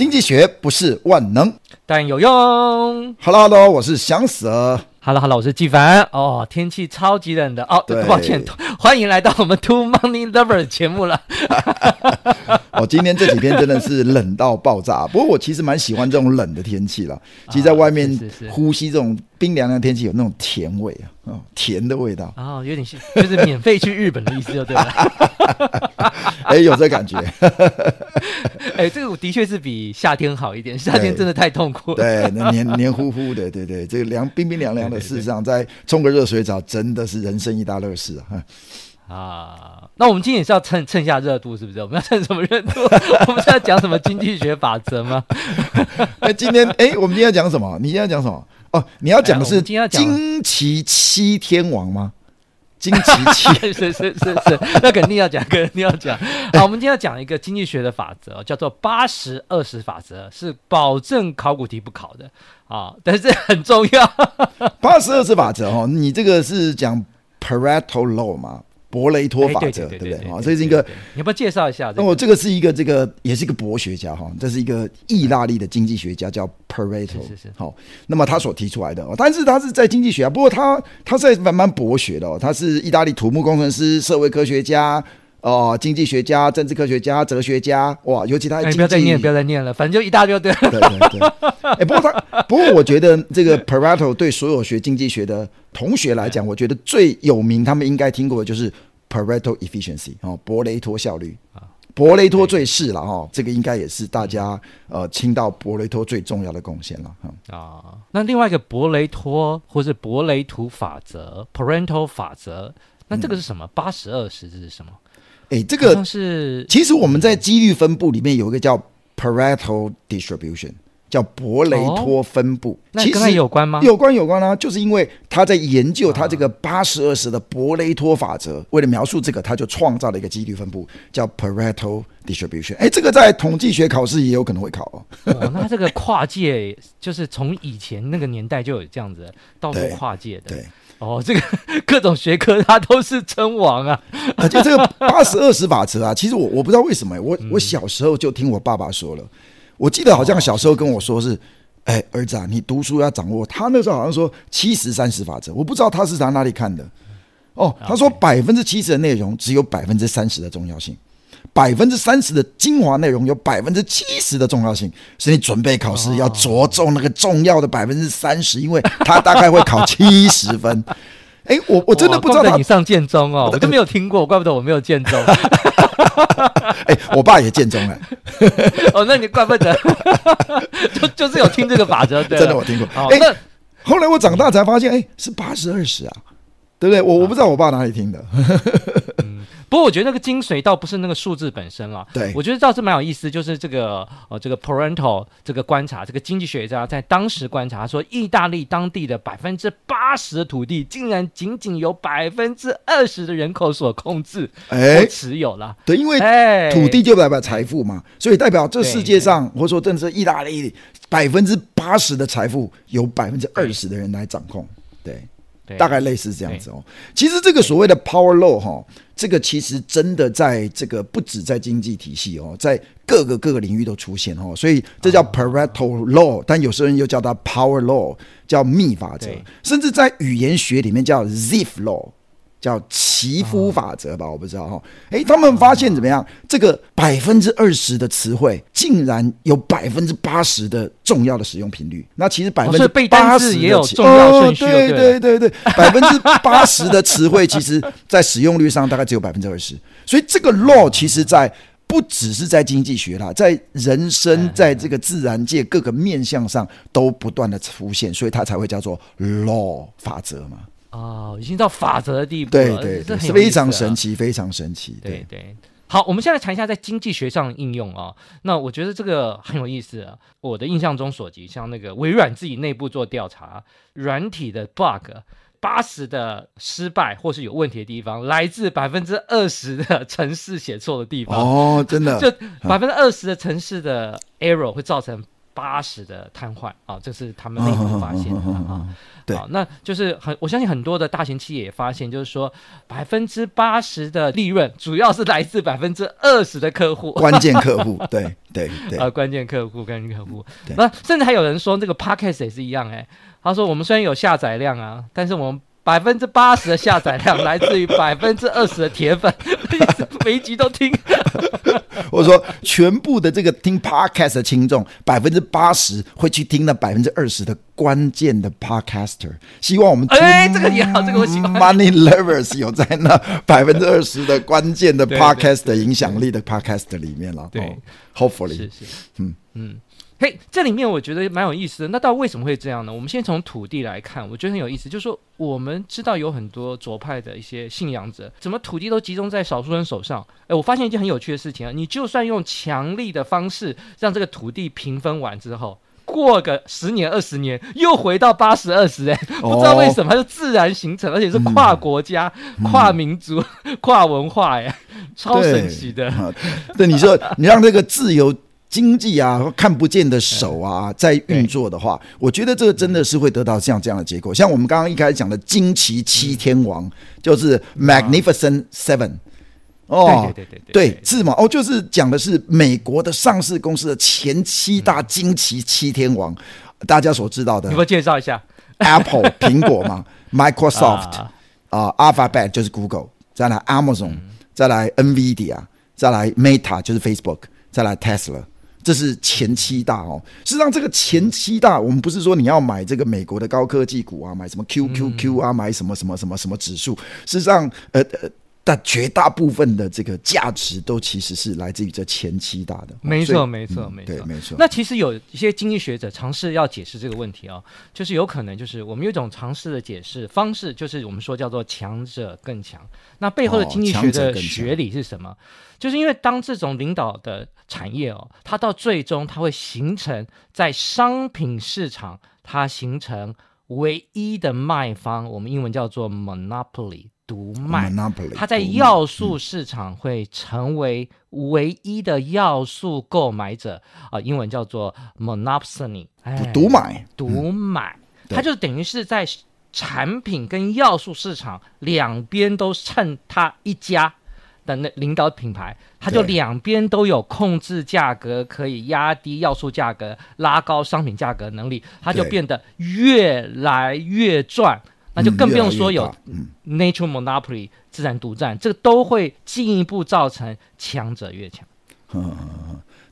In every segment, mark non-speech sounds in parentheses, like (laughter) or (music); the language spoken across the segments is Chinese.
经济学不是万能，但有用。Hello，Hello，我是翔 Sir。Hello，Hello，我是纪凡。哦，天气超级冷的哦，对，抱歉，欢迎来到我们 Two Money Lover 节目了。(laughs) 哦，今天这几天真的是冷到爆炸。不过我其实蛮喜欢这种冷的天气了。其实在外面呼吸这种冰凉凉的天气，有那种甜味啊，哦，甜的味道。哦，有点像，就是免费去日本的意思，就对了。(laughs) 哎，有这感觉。(laughs) 哎，这个的确是比夏天好一点。夏天真的太痛苦了。对，那黏黏糊糊的，对对，这个凉冰冰凉凉的，事实上再冲个热水澡真的是人生一大乐事啊。啊，那我们今天也是要蹭蹭一下热度，是不是？我们要蹭什么热度？(laughs) 我们是要讲什么经济学法则吗？那今天，哎，我们今天要讲什么？你今天要讲什么？哦，你要讲的是惊奇七天王吗？惊奇七，(laughs) 是是是是是，那肯定要讲，肯定要讲。(laughs) 好，我们今天要讲一个经济学的法则，叫做八十二十法则，是保证考古题不考的啊，但是这很重要。八十二十法则哦，你这个是讲 Pareto Law 吗？柏雷托法则，对不对啊？这是一个，你要不要介绍一下？那我这个是一个，这个也是一个博学家哈，这是一个意大利的经济学家，叫 Pareto。是是。好，那么他所提出来的，但是他是在经济学啊，不过他他是蛮蛮博学的哦，他是意大利土木工程师、社会科学家哦，经济学家、政治科学家、哲学家，哇，尤其他不要再念，不要再念了，反正就一大堆对。对对对。(laughs) 哎，不过他，不过我觉得这个 Pareto 对所有学经济学的同学来讲，我觉得最有名，他们应该听过的就是 Pareto efficiency 哦，博雷托效率啊，博雷托最是了哈，这个应该也是大家呃听到博雷托最重要的贡献了哈啊。那另外一个博雷托或是博雷图法则 Pareto 法则，那这个是什么？八十二十这是什么？哎，这个是其实我们在几率分布里面有一个叫 Pareto distribution。叫伯雷托分布，哦、其实跟他有关吗？有关有关啊，就是因为他在研究他这个八十二十的伯雷托法则，啊、为了描述这个，他就创造了一个几率分布，叫 Pareto distribution。哎，这个在统计学考试也有可能会考哦。哦，那这个跨界就是从以前那个年代就有这样子到处跨界的。对，对哦，这个 (laughs) 各种学科它都是称王啊。而且这个 (laughs) 八十二十法则啊，其实我我不知道为什么，我我小时候就听我爸爸说了。我记得好像小时候跟我说是，哎，儿子啊，你读书要掌握。他那时候好像说七十三十法则，我不知道他是从哪里看的。哦，他说百分之七十的内容只有百分之三十的重要性，百分之三十的精华内容有百分之七十的重要性，所以你准备考试要着重那个重要的百分之三十，因为他大概会考七十分。哎，我我真的不知道他你上建中哦，我都没有听过，怪不得我没有建中。(laughs) (laughs) 哎，我爸也建中了。哦，那你怪不得，(laughs) 就就是有听这个法则，对，真的我听过。哎，那后来我长大才发现，哎，是八十二十啊，对不对？我我不知道我爸哪里听的。(laughs) 不过我觉得那个精髓倒不是那个数字本身了，对，我觉得倒是蛮有意思，就是这个呃这个 parental 这个观察，这个经济学家在当时观察说，意大利当地的百分之八十的土地，竟然仅仅有百分之二十的人口所控制，哎，持有了。对，因为土地就代表财富嘛，所以代表这世界上或者说，正是意大利百分之八十的财富由百分之二十的人来掌控，对。大概类似这样子哦。其实这个所谓的 power law 哈，这个其实真的在这个不止在经济体系哦，在各个各个领域都出现哦。所以这叫 Pareto law，但有时候人又叫它 power law，叫幂法则。甚至在语言学里面叫 Zipf law，叫奇夫法则吧，我不知道哈。哎，他们发现怎么样？这个百分之二十的词汇，竟然有百分之八十的重要的使用频率。那其实百分之八十也有重要顺序，对对对对，百分之八十的词汇，其实在使用率上大概只有百分之二十。所以这个 law 其实在不只是在经济学啦，在人生，在这个自然界各个面向上都不断的出现，所以它才会叫做 law 法则嘛。哦，已经到法则的地步了，对对对，是非常神奇，非常神奇。对对，好，我们现在谈一下在经济学上的应用啊。那我觉得这个很有意思啊。我的印象中所及，像那个微软自己内部做调查，软体的 bug 八十的失败或是有问题的地方，来自百分之二十的城市写错的地方。哦，真的，(laughs) 就百分之二十的城市的 error 会造成八十的瘫痪啊，这是他们内部发现的啊。对，那就是很，我相信很多的大型企业也发现，就是说百分之八十的利润主要是来自百分之二十的客户，关键客户，对对对，啊，关键客户，关键客户。那甚至还有人说，这个 Podcast 也是一样，哎，他说我们虽然有下载量啊，但是我们。百分之八十的下载量来自于百分之二十的铁粉，(laughs) 每一集都听。(laughs) 我说，全部的这个听 podcast 的听众，百分之八十会去听那百分之二十的关键的 podcaster。希望我们哎，这个也好，这个我喜欢。Money lovers 有在那百分之二十的关键的 podcast 的影响力的 podcast 里面了。对，Hopefully，是是，嗯嗯。嘿，这里面我觉得蛮有意思的。那到底为什么会这样呢？我们先从土地来看，我觉得很有意思。就是说，我们知道有很多左派的一些信仰者，怎么土地都集中在少数人手上？诶，我发现一件很有趣的事情啊，你就算用强力的方式让这个土地平分完之后，过个十年、二十年，又回到八十二十。哎，不知道为什么，它就自然形成，而且是跨国家、嗯、跨民族、嗯、(laughs) 跨文化，哎，超神奇的。对，你说你让这个自由。经济啊，看不见的手啊，在运作的话，我觉得这个真的是会得到像这样的结果。像我们刚刚一开始讲的惊奇七天王，就是 Magnificent Seven。哦，对对对对，对是嘛？哦，就是讲的是美国的上市公司的前七大惊奇七天王，大家所知道的。你给我介绍一下，Apple (laughs) 苹果嘛，Microsoft 啊，Alphabet 就是 Google，再来 Amazon，再来 NVIDIA，再来 Meta 就是 Facebook，再来 Tesla。这是前七大哦，实际上这个前七大，我们不是说你要买这个美国的高科技股啊，买什么 QQQ 啊，买什么什么什么什么指数，事实上，呃呃。但绝大部分的这个价值都其实是来自于这前期大的，没错，没错，没错，没错。那其实有一些经济学者尝试要解释这个问题啊、哦，就是有可能就是我们有一种尝试的解释方式，就是我们说叫做强者更强。那背后的经济学的学理是什么？就是因为当这种领导的产业哦，它到最终它会形成在商品市场，它形成唯一的卖方，我们英文叫做 monopoly。独卖，它在要素市场会成为唯一的要素购买者啊、呃，英文叫做 monopsony，独买，独买，它就等于是在产品跟要素市场两边都趁它一家的那领导品牌，它就两边都有控制价格，可以压低要素价格、拉高商品价格能力，它就变得越来越赚。那就更不用说有 natural monopoly 自然独占，这个都会进一步造成强者越强。嗯，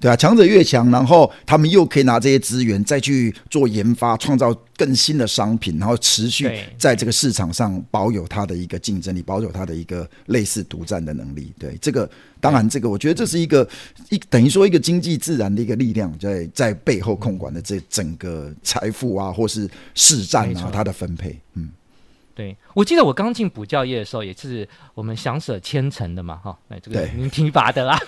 对啊，强者越强，然后他们又可以拿这些资源再去做研发，创造更新的商品，然后持续在这个市场上保有它的一个竞争力，保有它的一个类似独占的能力。对，这个当然，这个我觉得这是一个一等于说一个经济自然的一个力量，在在背后控管的这整个财富啊，或是市占啊，它的分配，嗯。对，我记得我刚进补教业的时候，也是我们想舍千层的嘛，哈，哎，这个您提拔的 (laughs) 啦。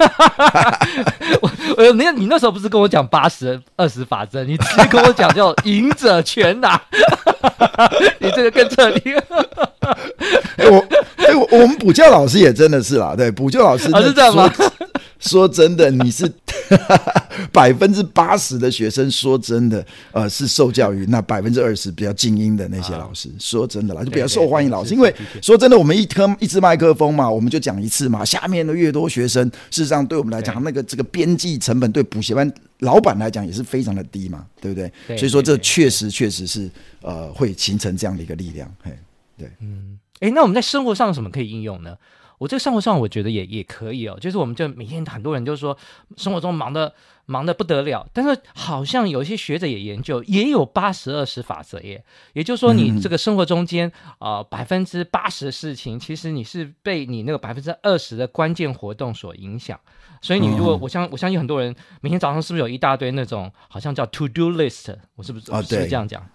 我我那你那时候不是跟我讲八十二十法则，你直接跟我讲叫赢者全拿，(laughs) 你这个更彻底。我哎，我我们补教老师也真的是啦，对，补教老师是这样吗？说真的，你是 (laughs) 百分之八十的学生，说真的，呃，是受教育那百分之二十比较精英的那些老师。说真的啦，就比较受欢迎老师。因为说真的，我们一颗一支麦克风嘛，我们就讲一次嘛。下面的越多学生，事实上对我们来讲，那个这个边际成本对补习班老板来讲也是非常的低嘛，对不对？所以说这确实确实是呃会形成这样的一个力量。嘿，对，嗯。诶，那我们在生活上有什么可以应用呢？我这个生活上我觉得也也可以哦，就是我们就每天很多人就说生活中忙的忙的不得了，但是好像有一些学者也研究，也有八十二十法则耶，也就是说你这个生活中间啊百分之八十的事情，其实你是被你那个百分之二十的关键活动所影响，所以你如果我相我相信很多人每天早上是不是有一大堆那种好像叫 to do list，我是不是、哦、是不是这样讲？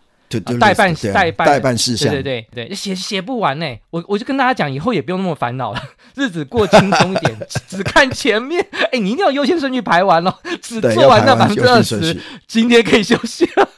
代办代办代办事项，对对对对，写写不完呢。我我就跟大家讲，以后也不用那么烦恼了，日子过轻松一点，(laughs) 只看前面。哎，你一定要优先顺序排完哦，只做完那百分之二十，今天可以休息了。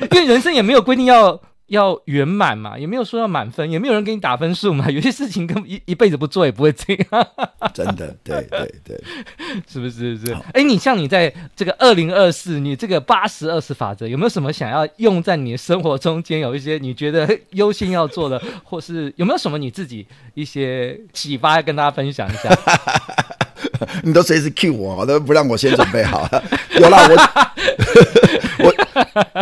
(laughs) 因为人生也没有规定要。要圆满嘛，也没有说要满分，也没有人给你打分数嘛。(laughs) 有些事情跟一一辈子不做也不会这样。(laughs) 真的，对对对，(laughs) 是不是？是？哎，你像你在这个二零二四，你这个八十二十法则，有没有什么想要用在你的生活中间？有一些你觉得优先要做的，或是有没有什么你自己一些启发要跟大家分享一下？你都随时 cue 我，我都不让我先准备好了。有啦，我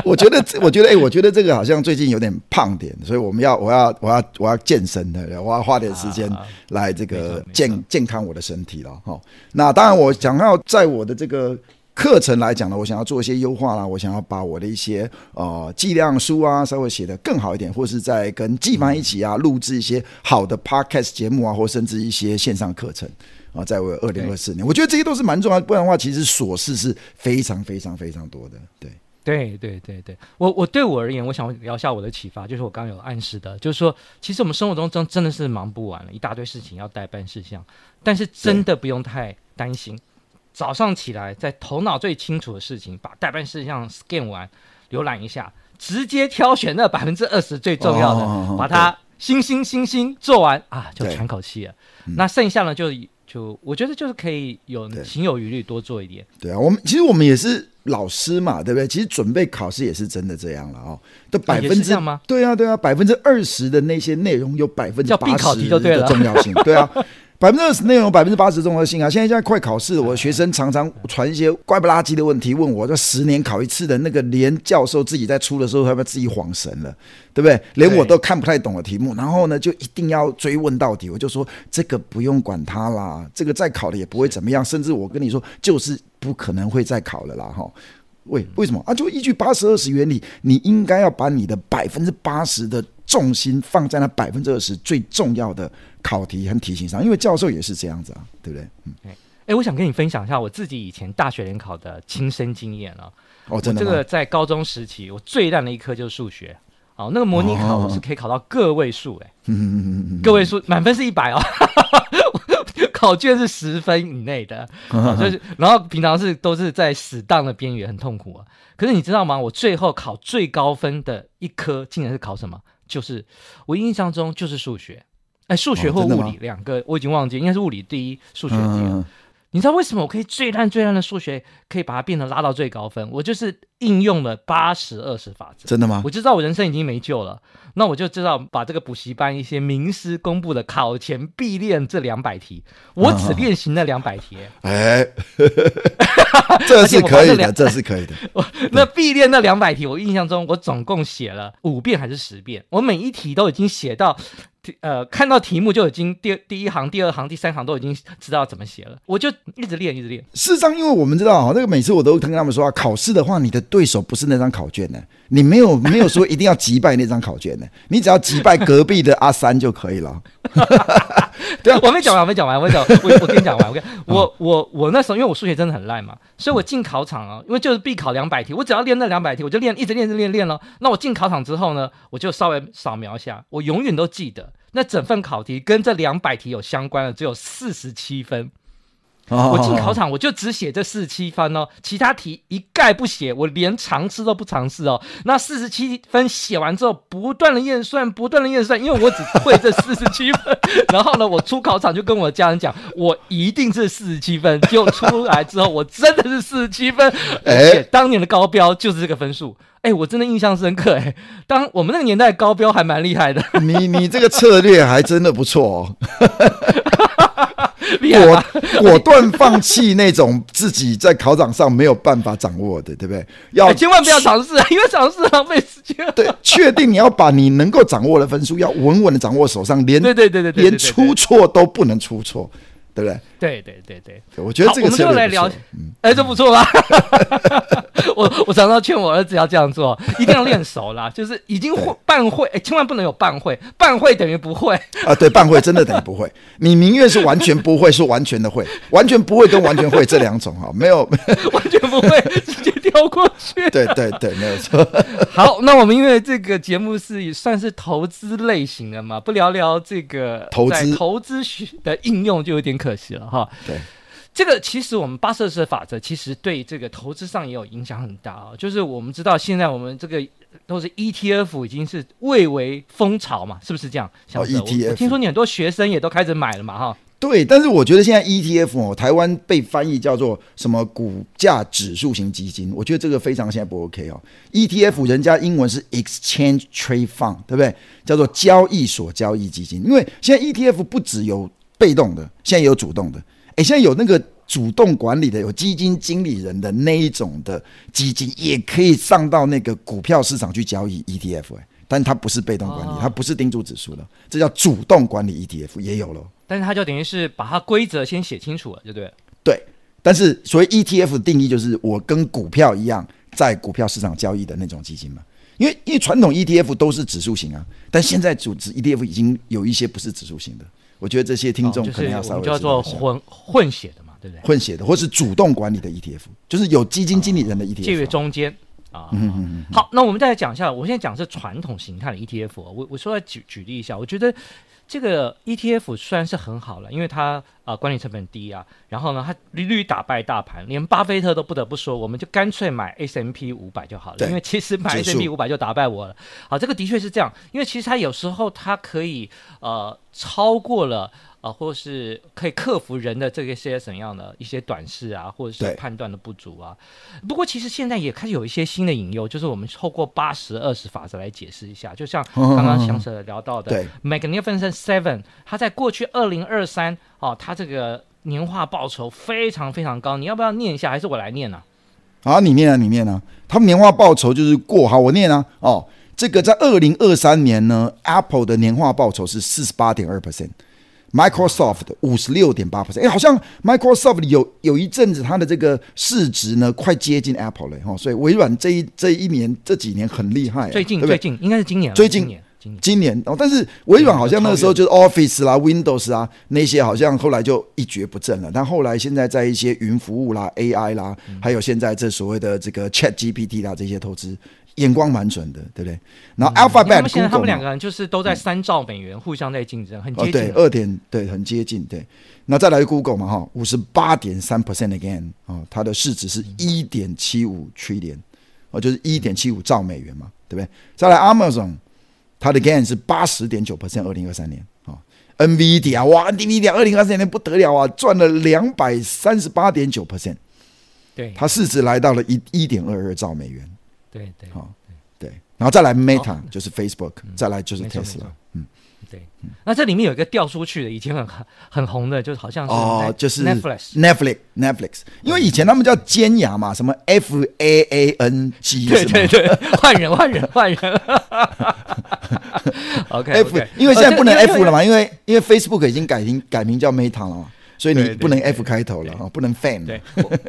我 (laughs) 我觉得，我觉得，哎、欸，我觉得这个好像最近有点胖点，所以我们要，我要，我要，我要健身的，我要花点时间来这个健健康我的身体了哈。那当然，我想要在我的这个课程来讲呢，我想要做一些优化啦，我想要把我的一些呃计量书啊稍微写得更好一点，或是在跟纪凡一起啊录制一些好的 podcast 节目啊，或甚至一些线上课程。啊，在我二零二四年，我觉得这些都是蛮重要，不然的话，其实琐事是非常非常非常多的。对，对，对，对，对，我我对我而言，我想聊一下我的启发，就是我刚刚有暗示的，就是说，其实我们生活中真真的是忙不完了，一大堆事情要代办事项，但是真的不用太担心。早上起来，在头脑最清楚的事情，把代办事项 scan 完，浏览一下，直接挑选那百分之二十最重要的，哦、把它星星星星做完啊，就喘口气了。那剩下呢，就。就我觉得就是可以有心有余力多做一点。对啊，我们其实我们也是老师嘛，对不对？其实准备考试也是真的这样了哦。的百分之吗？对啊，对啊，百分之二十的那些内容有百分之八十的重要性，对啊。(laughs) 百分之二十内容，百分之八十综合性啊！现在现在快考试了，我的学生常常传一些怪不拉几的问题问我，这十年考一次的那个，连教授自己在出的时候，他们自己恍神了，对不对？连我都看不太懂的题目，然后呢，就一定要追问到底。我就说这个不用管它啦，这个再考了也不会怎么样，甚至我跟你说，就是不可能会再考了啦，哈。为为什么啊？就依据八十二十原理，你应该要把你的百分之八十的重心放在那百分之二十最重要的。考题很题型上，因为教授也是这样子啊，对不对？嗯，哎、欸，我想跟你分享一下我自己以前大学联考的亲身经验啊。哦，真的。这个在高中时期，我最烂的一科就是数学。哦，那个模拟考我是可以考到个位数，哎，(laughs) 个位数满分是一百哦，(laughs) 考卷是十分以内的，(laughs) 哦、就是，然后平常是都是在死档的边缘，很痛苦啊。可是你知道吗？我最后考最高分的一科，竟然是考什么？就是我印象中就是数学。哎，数学或物理两个，我已经忘记，应该是物理第一，数学第二。嗯、你知道为什么我可以最烂最烂的数学可以把它变成拉到最高分？我就是应用了八十二十法则。真的吗？我就知道我人生已经没救了，那我就知道把这个补习班一些名师公布的考前必练这两百题，我只练习那两百题。(laughs) 哎、嗯，这是可以的，这是可以的。那必练那两百题，我印象中我总共写了五遍还是十遍？我每一题都已经写到。呃，看到题目就已经第第一行、第二行、第三行都已经知道怎么写了，我就一直练，一直练。事实上，因为我们知道啊，那个每次我都跟他们说啊，考试的话，你的对手不是那张考卷呢，你没有没有说一定要击败那张考卷呢，(laughs) 你只要击败隔壁的阿三就可以了。(laughs) 对啊，我没讲完，我没讲完，我讲，(laughs) 我我跟你讲完，我跟我我我那时候，因为我数学真的很烂嘛，所以我进考场啊，因为就是必考两百题，我只要练那两百题，我就练，一直练，一直练，练了。那我进考场之后呢，我就稍微扫描一下，我永远都记得。那整份考题跟这两百题有相关的只有四十七分。我进考场我就只写这四十七分哦，其他题一概不写，我连尝试都不尝试哦。那四十七分写完之后，不断的验算，不断的验算，因为我只会这四十七分。(laughs) 然后呢，我出考场就跟我家人讲，我一定是四十七分。就出来之后，我真的是四十七分，(laughs) 而且当年的高标就是这个分数。哎，我真的印象深刻哎。当我们那个年代高标还蛮厉害的。你你这个策略还真的不错哦。(laughs) (laughs) 果果断放弃那种自己在考场上没有办法掌握的，对不对？要、欸、千万不要尝试，(laughs) 因为尝试浪费时间。对，确定你要把你能够掌握的分数要稳稳的掌握手上，连对对对对，连出错都不能出错。对不对？对对对对，我觉得这个我们就来聊，嗯，哎，这不错吧？(laughs) 我我常常劝我儿子要这样做，一定要练熟啦。就是已经会半会，哎，千万不能有半会，半会等于不会啊。对，半会真的等于不会。你宁愿是完全不会，是完全的会，完全不会跟完全会这两种哈，没有 (laughs) 完全不会直接跳过去。对对对，没有错。好，那我们因为这个节目是算是投资类型的嘛，不聊聊这个投资投资学的应用就有点可惜了哈。对，这个其实我们巴瑟斯法则其实对这个投资上也有影响很大啊。就是我们知道现在我们这个都是 ETF 已经是蔚为风潮嘛，是不是这样？哦，ETF，听说你很多学生也都开始买了嘛，哈。对，但是我觉得现在 ETF 哦，台湾被翻译叫做什么股价指数型基金，我觉得这个非常现在不 OK 哦。ETF 人家英文是 Exchange Trade Fund，对不对？叫做交易所交易基金，因为现在 ETF 不只有。被动的，现在也有主动的。哎，现在有那个主动管理的，有基金经理人的那一种的基金，也可以上到那个股票市场去交易 ETF。哎，但它不是被动管理，哦、它不是盯住指数的，这叫主动管理 ETF，也有了。但是它就等于是把它规则先写清楚了，对不对？对。但是所谓 ETF 的定义，就是我跟股票一样，在股票市场交易的那种基金嘛。因为因为传统 ETF 都是指数型啊，但现在组织 ETF 已经有一些不是指数型的。我觉得这些听众可能要稍微叫做混混血的嘛，对不对？混血的，或是主动管理的 ETF，就是有基金经理人的 ETF，介于中间啊。好，那我们再来讲一下，我现在讲是传统形态的 ETF。我我说来举举例一下，我觉得。这个 ETF 虽然是很好了，因为它啊、呃、管理成本低啊，然后呢它屡屡打败大盘，连巴菲特都不得不说，我们就干脆买 S M P 五百就好了，因为其实买 S M P 五百就打败我了。好，这个的确是这样，因为其实它有时候它可以呃超过了。啊，或是可以克服人的这个些怎样的一些短视啊，或者是判断的不足啊。不过其实现在也开始有一些新的引诱，就是我们透过八十二十法则来解释一下。就像刚刚翔 Sir 聊到的，Magnificent Seven，它在过去二零二三哦，它这个年化报酬非常非常高。你要不要念一下？还是我来念呢？啊？好，你念啊，你念啊。他们年化报酬就是过，好，我念啊。哦，这个在二零二三年呢，Apple 的年化报酬是四十八点二 percent。Microsoft 五十六点八 percent，哎，好像 Microsoft 有有一阵子它的这个市值呢，快接近 Apple 了哈，所以微软这一这一年这几年很厉害，最近最近应该是今年，最近今年今年，哦，但是微软好像那个时候就是 Office 啦、Windows 啊那些，好像后来就一蹶不振了。但后来现在在一些云服务啦、AI 啦，还有现在这所谓的这个 Chat GPT 啦这些投资。眼光蛮准的，对不对？然后 Alphabet，现在他们两个人就是都在三兆美元互相在竞争，很接近。对，二点对，很接近。对，那再来 Google 嘛，哈，五十八点三 percent again 啊，它的市值是一点七五 trillion，哦，就是一点七五兆美元嘛，对不对？再来 Amazon，它的 gain 是八十点九 percent，二零二三年啊。NVIDIA 哇，NVIDIA 二零二三年不得了啊，赚了两百三十八点九 percent，对，它市值来到了一一点二二兆美元。对对，好，对，然后再来 Meta 就是 Facebook，再来就是 Tesla，嗯，对，那这里面有一个掉出去的，以前很很红的，就是好像是哦，就是 Netflix，Netflix，Netflix，因为以前他们叫尖牙嘛，什么 F A A N G，对对对，换人换人换人 (laughs) (laughs) OK，F，因为现在不能 F 了嘛，因为因为 Facebook 已经改名改名叫 Meta 了嘛。所以你不能 F 开头了啊，不能 Fan。对，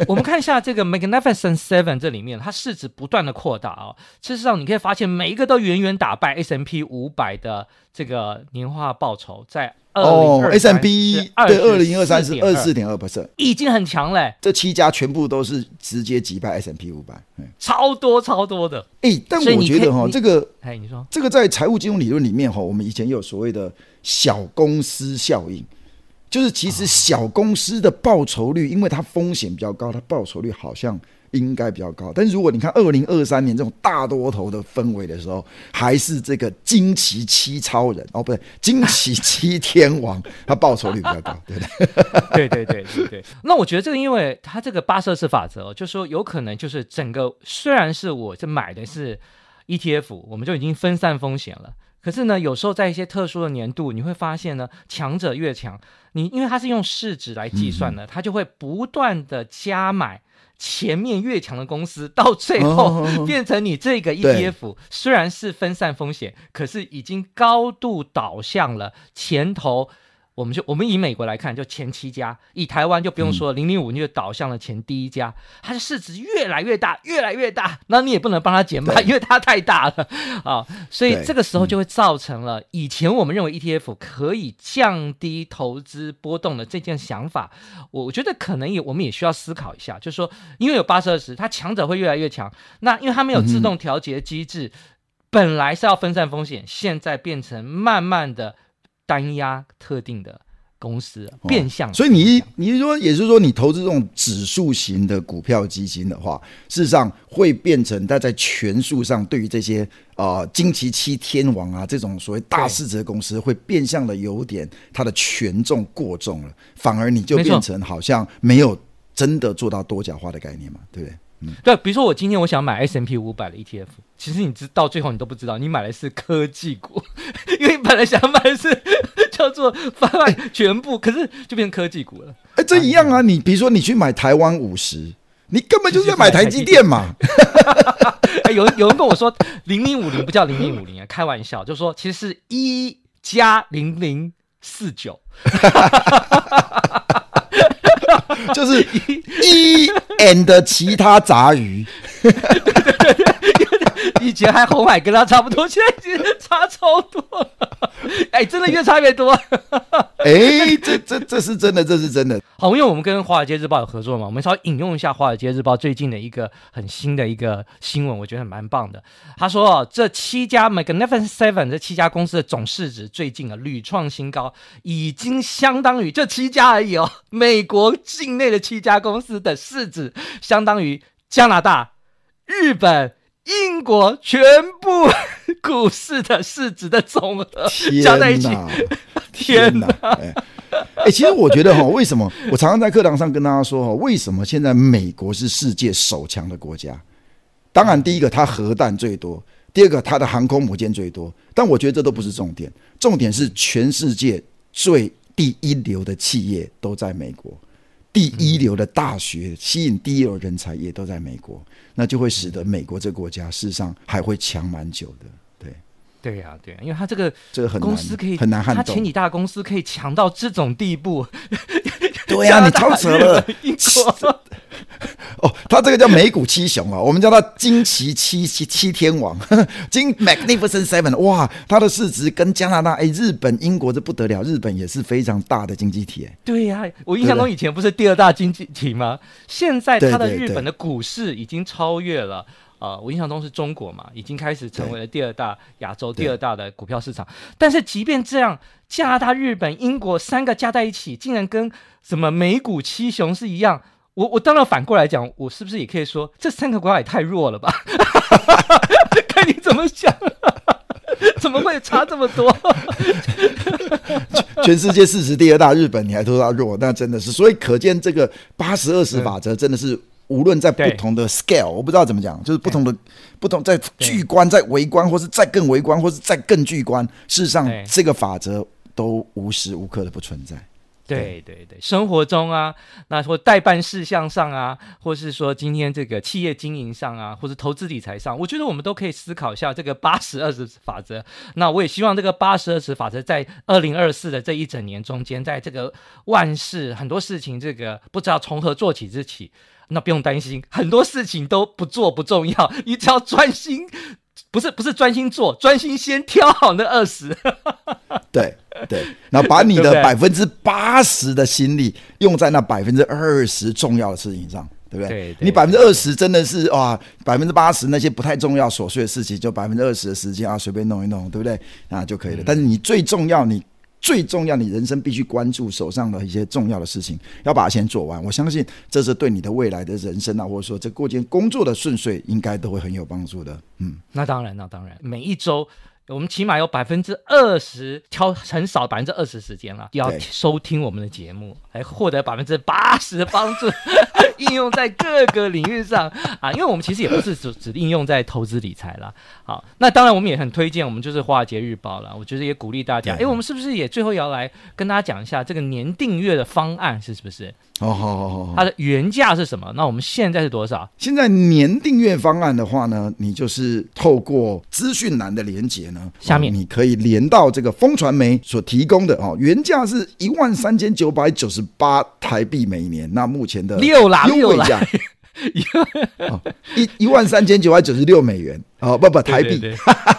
我，(laughs) 们看一下这个 Magnificent Seven 这里面，它市值不断的扩大啊。事实上，你可以发现每一个都远远打败 S M P 五百的这个年化报酬，在二零二 S&P 对二零二三是二四点二 percent，已经很强嘞。这七家全部都是直接击败 S M P 五百，超多超多的。哎，但我觉得哈，这个哎，你说这个在财务金融理论里面哈，我们以前有所谓的小公司效应。就是其实小公司的报酬率，因为它风险比较高，它报酬率好像应该比较高。但是如果你看二零二三年这种大多头的氛围的时候，还是这个惊奇七超人哦，不对，(laughs) 惊奇七天王，它报酬率比较高，对不对？对对对对对。那我觉得这个，因为它这个巴瑟斯法则，就是说有可能就是整个虽然是我这买的是 ETF，我们就已经分散风险了。可是呢，有时候在一些特殊的年度，你会发现呢，强者越强，你因为它是用市值来计算的，嗯、它就会不断的加买前面越强的公司，到最后变成你这个 ETF 虽然是分散风险，可是已经高度导向了前头。我们就我们以美国来看，就前七家；以台湾就不用说，零零五你就倒向了前第一家，它的市值越来越大，越来越大，那你也不能帮它减半，因为它太大了啊。所以这个时候就会造成了以前我们认为 ETF 可以降低投资波动的这件想法，我觉得可能也我们也需要思考一下，就是说，因为有八十二十，它强者会越来越强，那因为它没有自动调节机制，本来是要分散风险，现在变成慢慢的。单押特定的公司，变相、哦，所以你你说也就是说，你投资这种指数型的股票基金的话，事实上会变成它在权数上对于这些啊、呃、惊奇七天王啊这种所谓大市值的公司，会变相的有点它的权重过重了，反而你就变成好像没有真的做到多角化的概念嘛，对不对？嗯，对，比如说我今天我想买 S M P 五百的 ETF，其实你知到最后你都不知道，你买的是科技股，(laughs) 因为你本来想买的是 (laughs) 叫做贩卖全部，欸、可是就变成科技股了。哎、欸，这一样啊！你比如说你去买台湾五十，你根本就是在买台积电嘛。(laughs) 哎、欸，有有人跟我说零零五零不叫零零五零啊，开玩笑，就说其实是一加零零四九。就是一 and 其他杂鱼，(laughs) 以前还红海跟他差不多，现在已经差超多了，哎，真的越差越多。哎，这这这是真的，这是真的。好，因为我们跟《华尔街日报》有合作嘛，我们稍微引用一下《华尔街日报》最近的一个很新的一个新闻，我觉得蛮棒的。他说哦，这七家 Magnificent Seven 这七家公司的总市值最近啊屡创新高，已经相当于这七家而已哦，美国境内的七家公司的市值相当于加拿大、日本、英国全部 (laughs) 股市的市值的总和加在一起。天哪！哎、欸，其实我觉得哈，为什么我常常在课堂上跟大家说哈，为什么现在美国是世界首强的国家？当然，第一个它核弹最多，第二个它的航空母舰最多。但我觉得这都不是重点，重点是全世界最第一流的企业都在美国，第一流的大学吸引第一流人才也都在美国，那就会使得美国这个国家事实上还会强蛮久的。对对呀、啊，对、啊，因为他这个这个很公司可以很难撼动，他前几大公司可以强到这种地步。(laughs) 对呀、啊，你超扯了。哦，他这个叫美股七雄啊，我们叫他惊奇七七七天王，(laughs) 惊 Magnificent Seven。哇，他的市值跟加拿大、哎，日本、英国这不得了，日本也是非常大的经济体。哎，对呀、啊，我印象中以前不是第二大经济体吗？现在他的日本的股市已经超越了。啊、呃，我印象中是中国嘛，已经开始成为了第二大亚洲第二大的股票市场。但是即便这样，加拿大、日本、英国三个加在一起，竟然跟什么美股七雄是一样。我我当然反过来讲，我是不是也可以说这三个国家也太弱了吧？(laughs) 看你怎么想，怎么会差这么多？全世界市值第二大日本，你还说它弱，那真的是。所以可见这个八十二十法则真的是。无论在不同的 scale，我不知道怎么讲，就是不同的不同，在巨观、在微观，或是再更微观，或是再更巨观，事实上这个法则都无时无刻的不存在。对对对，生活中啊，那或代办事项上啊，或是说今天这个企业经营上啊，或者投资理财上，我觉得我们都可以思考一下这个八十二十法则。那我也希望这个八十二十法则在二零二四的这一整年中间，在这个万事很多事情这个不知道从何做起之起。那不用担心，很多事情都不做不重要，你只要专心，不是不是专心做，专心先挑好那二十。(laughs) 对对，然后把你的百分之八十的心力用在那百分之二十重要的事情上，对不对？对对对，你百分之二十真的是哇，百分之八十那些不太重要琐碎的事情，就百分之二十的时间啊，随便弄一弄，对不对？那就可以了。嗯、但是你最重要，你。最重要，你人生必须关注手上的一些重要的事情，要把它先做完。我相信这是对你的未来的人生啊，或者说这过件工作的顺遂，应该都会很有帮助的。嗯，那当然，那当然，每一周我们起码有百分之二十，挑很少百分之二十时间了，要收听我们的节目，来获得百分之八十的帮助，(laughs) 应用在各个领域上啊。因为我们其实也不是只只应用在投资理财啦。好，那当然我们也很推荐，我们就是《华尔街日报》了。我觉得也鼓励大家，哎，我们是不是也最后也要来跟大家讲一下这个年订阅的方案是不是？哦，好好好，它的原价是什么？那我们现在是多少？现在年订阅方案的话呢，你就是透过资讯栏的连接呢，下面你可以连到这个风传媒所提供的哦，原价是一万三千九百九十八台币每年，那目前的六啦优惠价一一万三千九百九十六美元。哦，不不，(laughs) 台币，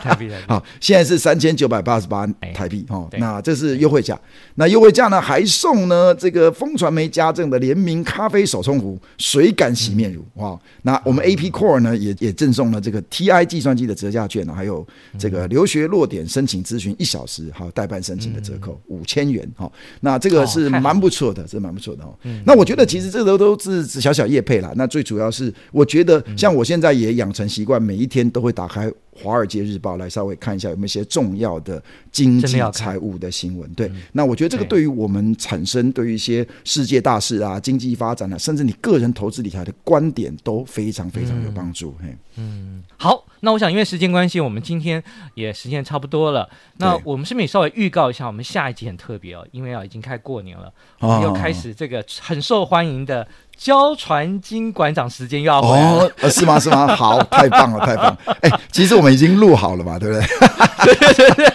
台币，好，现在是三千九百八十八台币，哦，那这是优惠价，那优惠价呢还送呢这个风传媒家政的联名咖啡手冲壶、水感洗面乳，哇，那我们 AP Core 呢也也赠送了这个 TI 计算机的折价券，还有这个留学落点申请咨询一小时，还有代办申请的折扣五千元，哈，那这个是蛮不错的，是蛮不错的哦。那我觉得其实这都都是小小业配啦，那最主要是我觉得像我现在也养成习惯，每一天都会。会打开《华尔街日报》来稍微看一下有没有一些重要的经济财务的新闻。对，那我觉得这个对于我们产生对于一些世界大事啊、经济发展啊，甚至你个人投资理财的观点都非常非常有帮助。嘿，嗯，好，那我想因为时间关系，我们今天也时间差不多了。那我们是不是也稍微预告一下，我们下一集很特别哦，因为啊已经开过年了，我们又开始这个很受欢迎的。交传金馆长时间又要回来了，哦，是吗？是吗？好，太棒了，太棒了！(laughs) 哎，其实我们已经录好了嘛，对不对？对 (laughs) 对对，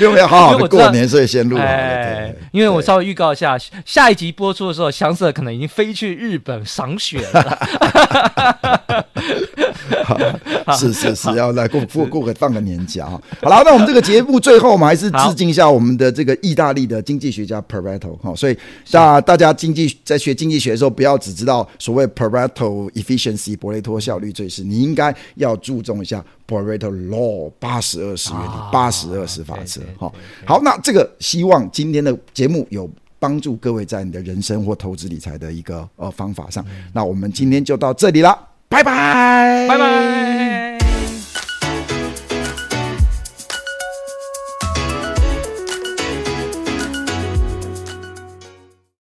因为要好好的过年，所以先录好了。哎，因为我稍微预告一下，下一集播出的时候，翔 Sir 可能已经飞去日本赏雪了。(laughs) 是是是，要来过过过个放个年假哈。好了，那我们这个节目最后，我们还是致敬一下我们的这个意大利的经济学家 Pareto 哈。所以大大家经济在学经济学的时候，不要只知道所谓 Pareto efficiency 伯雷托效率最是，你应该要注重一下 Pareto law 八十二十原理八十二十法则好。好，那这个希望今天的节目有帮助各位在你的人生或投资理财的一个呃方法上。那我们今天就到这里了。拜拜，拜拜。